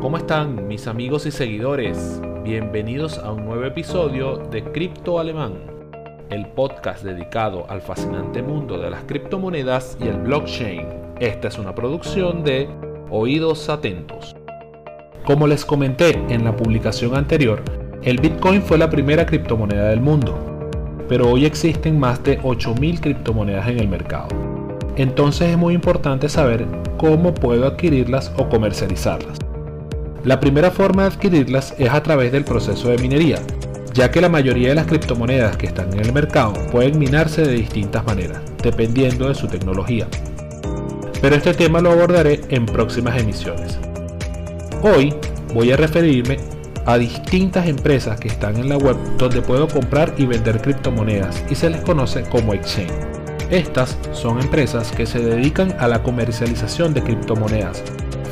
¿Cómo están mis amigos y seguidores? Bienvenidos a un nuevo episodio de Cripto Alemán, el podcast dedicado al fascinante mundo de las criptomonedas y el blockchain. Esta es una producción de Oídos Atentos. Como les comenté en la publicación anterior, el Bitcoin fue la primera criptomoneda del mundo, pero hoy existen más de 8.000 criptomonedas en el mercado. Entonces es muy importante saber cómo puedo adquirirlas o comercializarlas. La primera forma de adquirirlas es a través del proceso de minería, ya que la mayoría de las criptomonedas que están en el mercado pueden minarse de distintas maneras, dependiendo de su tecnología. Pero este tema lo abordaré en próximas emisiones. Hoy voy a referirme a distintas empresas que están en la web donde puedo comprar y vender criptomonedas y se les conoce como exchange. Estas son empresas que se dedican a la comercialización de criptomonedas,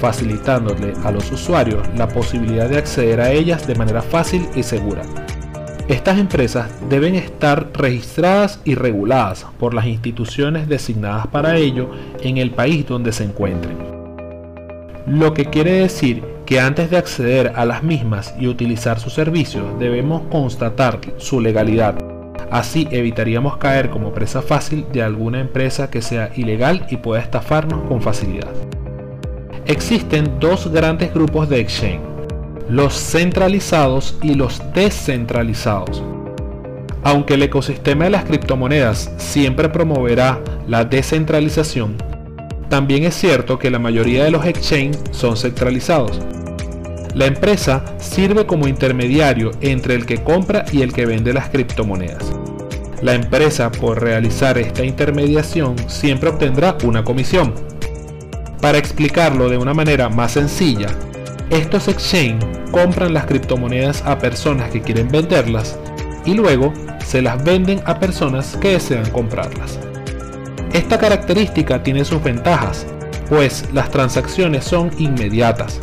facilitándole a los usuarios la posibilidad de acceder a ellas de manera fácil y segura. Estas empresas deben estar registradas y reguladas por las instituciones designadas para ello en el país donde se encuentren. Lo que quiere decir que antes de acceder a las mismas y utilizar sus servicios debemos constatar su legalidad. Así evitaríamos caer como presa fácil de alguna empresa que sea ilegal y pueda estafarnos con facilidad. Existen dos grandes grupos de exchange, los centralizados y los descentralizados. Aunque el ecosistema de las criptomonedas siempre promoverá la descentralización, también es cierto que la mayoría de los exchanges son centralizados. La empresa sirve como intermediario entre el que compra y el que vende las criptomonedas. La empresa por realizar esta intermediación siempre obtendrá una comisión, para explicarlo de una manera más sencilla, estos exchange compran las criptomonedas a personas que quieren venderlas y luego se las venden a personas que desean comprarlas. Esta característica tiene sus ventajas, pues las transacciones son inmediatas,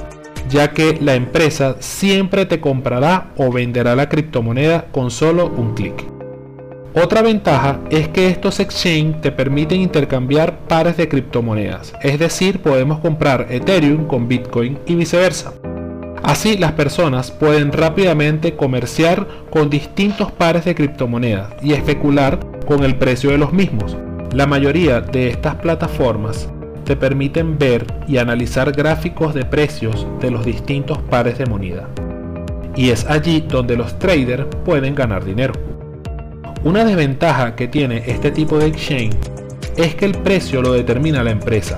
ya que la empresa siempre te comprará o venderá la criptomoneda con solo un clic. Otra ventaja es que estos exchange te permiten intercambiar pares de criptomonedas, es decir, podemos comprar Ethereum con Bitcoin y viceversa. Así las personas pueden rápidamente comerciar con distintos pares de criptomonedas y especular con el precio de los mismos. La mayoría de estas plataformas te permiten ver y analizar gráficos de precios de los distintos pares de moneda. Y es allí donde los traders pueden ganar dinero. Una desventaja que tiene este tipo de exchange es que el precio lo determina la empresa.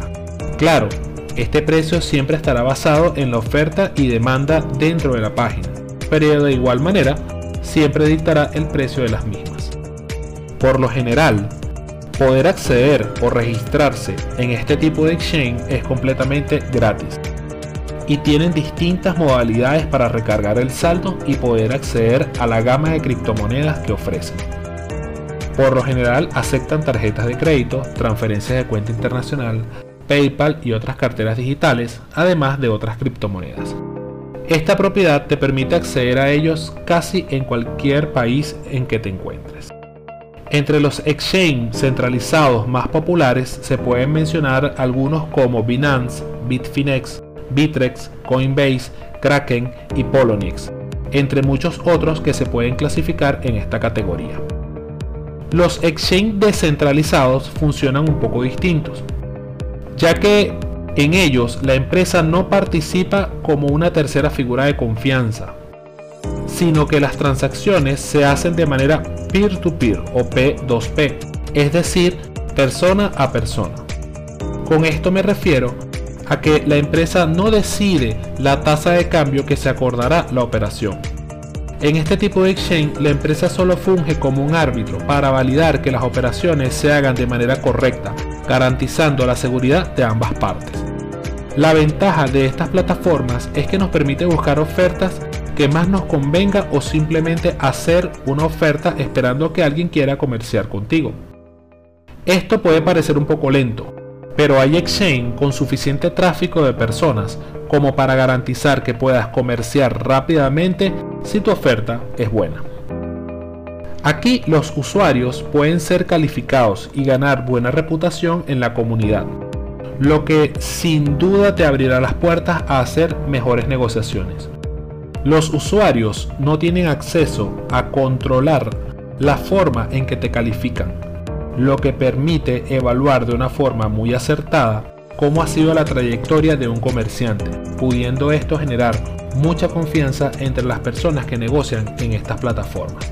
Claro, este precio siempre estará basado en la oferta y demanda dentro de la página, pero de igual manera siempre dictará el precio de las mismas. Por lo general, poder acceder o registrarse en este tipo de exchange es completamente gratis y tienen distintas modalidades para recargar el saldo y poder acceder a la gama de criptomonedas que ofrecen. Por lo general aceptan tarjetas de crédito, transferencias de cuenta internacional, PayPal y otras carteras digitales, además de otras criptomonedas. Esta propiedad te permite acceder a ellos casi en cualquier país en que te encuentres. Entre los exchange centralizados más populares se pueden mencionar algunos como Binance, Bitfinex, Bitrex, Coinbase, Kraken y Poloniex, entre muchos otros que se pueden clasificar en esta categoría. Los exchanges descentralizados funcionan un poco distintos, ya que en ellos la empresa no participa como una tercera figura de confianza, sino que las transacciones se hacen de manera peer-to-peer -peer, o P2P, es decir, persona a persona. Con esto me refiero a que la empresa no decide la tasa de cambio que se acordará la operación, en este tipo de exchange, la empresa solo funge como un árbitro para validar que las operaciones se hagan de manera correcta, garantizando la seguridad de ambas partes. La ventaja de estas plataformas es que nos permite buscar ofertas que más nos convenga o simplemente hacer una oferta esperando que alguien quiera comerciar contigo. Esto puede parecer un poco lento, pero hay exchange con suficiente tráfico de personas como para garantizar que puedas comerciar rápidamente si tu oferta es buena. Aquí los usuarios pueden ser calificados y ganar buena reputación en la comunidad. lo que sin duda te abrirá las puertas a hacer mejores negociaciones. Los usuarios no tienen acceso a controlar la forma en que te califican, lo que permite evaluar de una forma muy acertada cómo ha sido la trayectoria de un comerciante, pudiendo esto generar mucha confianza entre las personas que negocian en estas plataformas.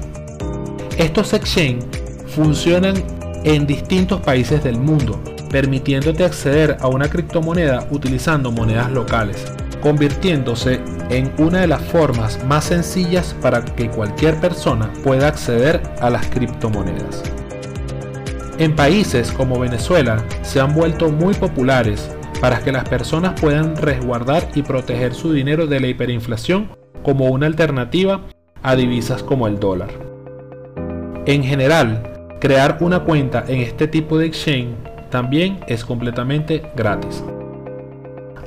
Estos exchange funcionan en distintos países del mundo, permitiéndote acceder a una criptomoneda utilizando monedas locales, convirtiéndose en una de las formas más sencillas para que cualquier persona pueda acceder a las criptomonedas. En países como Venezuela se han vuelto muy populares para que las personas puedan resguardar y proteger su dinero de la hiperinflación como una alternativa a divisas como el dólar. En general, crear una cuenta en este tipo de exchange también es completamente gratis.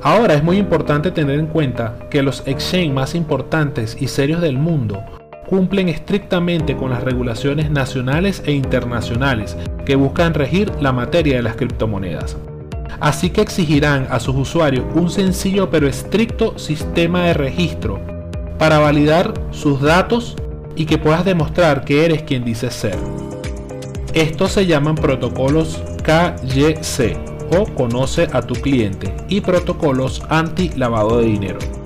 Ahora es muy importante tener en cuenta que los exchange más importantes y serios del mundo cumplen estrictamente con las regulaciones nacionales e internacionales que buscan regir la materia de las criptomonedas. Así que exigirán a sus usuarios un sencillo pero estricto sistema de registro para validar sus datos y que puedas demostrar que eres quien dices ser. Estos se llaman protocolos KYC o conoce a tu cliente y protocolos anti lavado de dinero.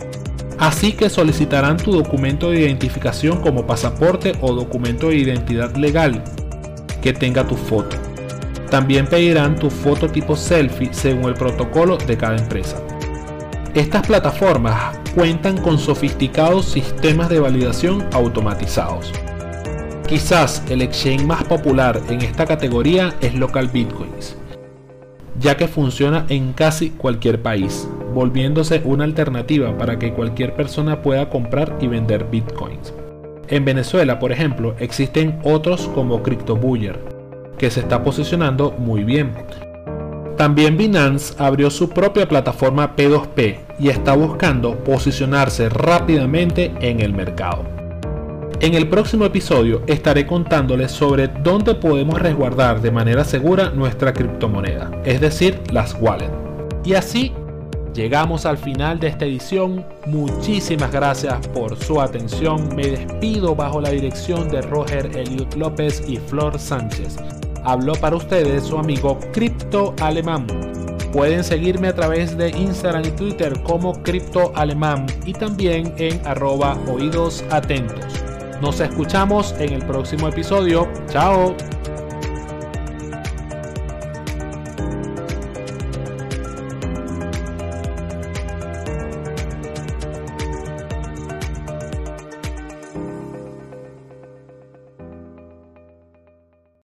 Así que solicitarán tu documento de identificación como pasaporte o documento de identidad legal que tenga tu foto. También pedirán tu foto tipo selfie según el protocolo de cada empresa. Estas plataformas cuentan con sofisticados sistemas de validación automatizados. Quizás el exchange más popular en esta categoría es Local Bitcoins, ya que funciona en casi cualquier país, volviéndose una alternativa para que cualquier persona pueda comprar y vender bitcoins. En Venezuela, por ejemplo, existen otros como CryptoBuyer, que se está posicionando muy bien. También Binance abrió su propia plataforma P2P y está buscando posicionarse rápidamente en el mercado. En el próximo episodio estaré contándoles sobre dónde podemos resguardar de manera segura nuestra criptomoneda, es decir, las wallets. Y así Llegamos al final de esta edición. Muchísimas gracias por su atención. Me despido bajo la dirección de Roger Eliot López y Flor Sánchez. Habló para ustedes su amigo Crypto Alemán. Pueden seguirme a través de Instagram y Twitter como Crypto Alemán y también en arroba oídos atentos. Nos escuchamos en el próximo episodio. Chao.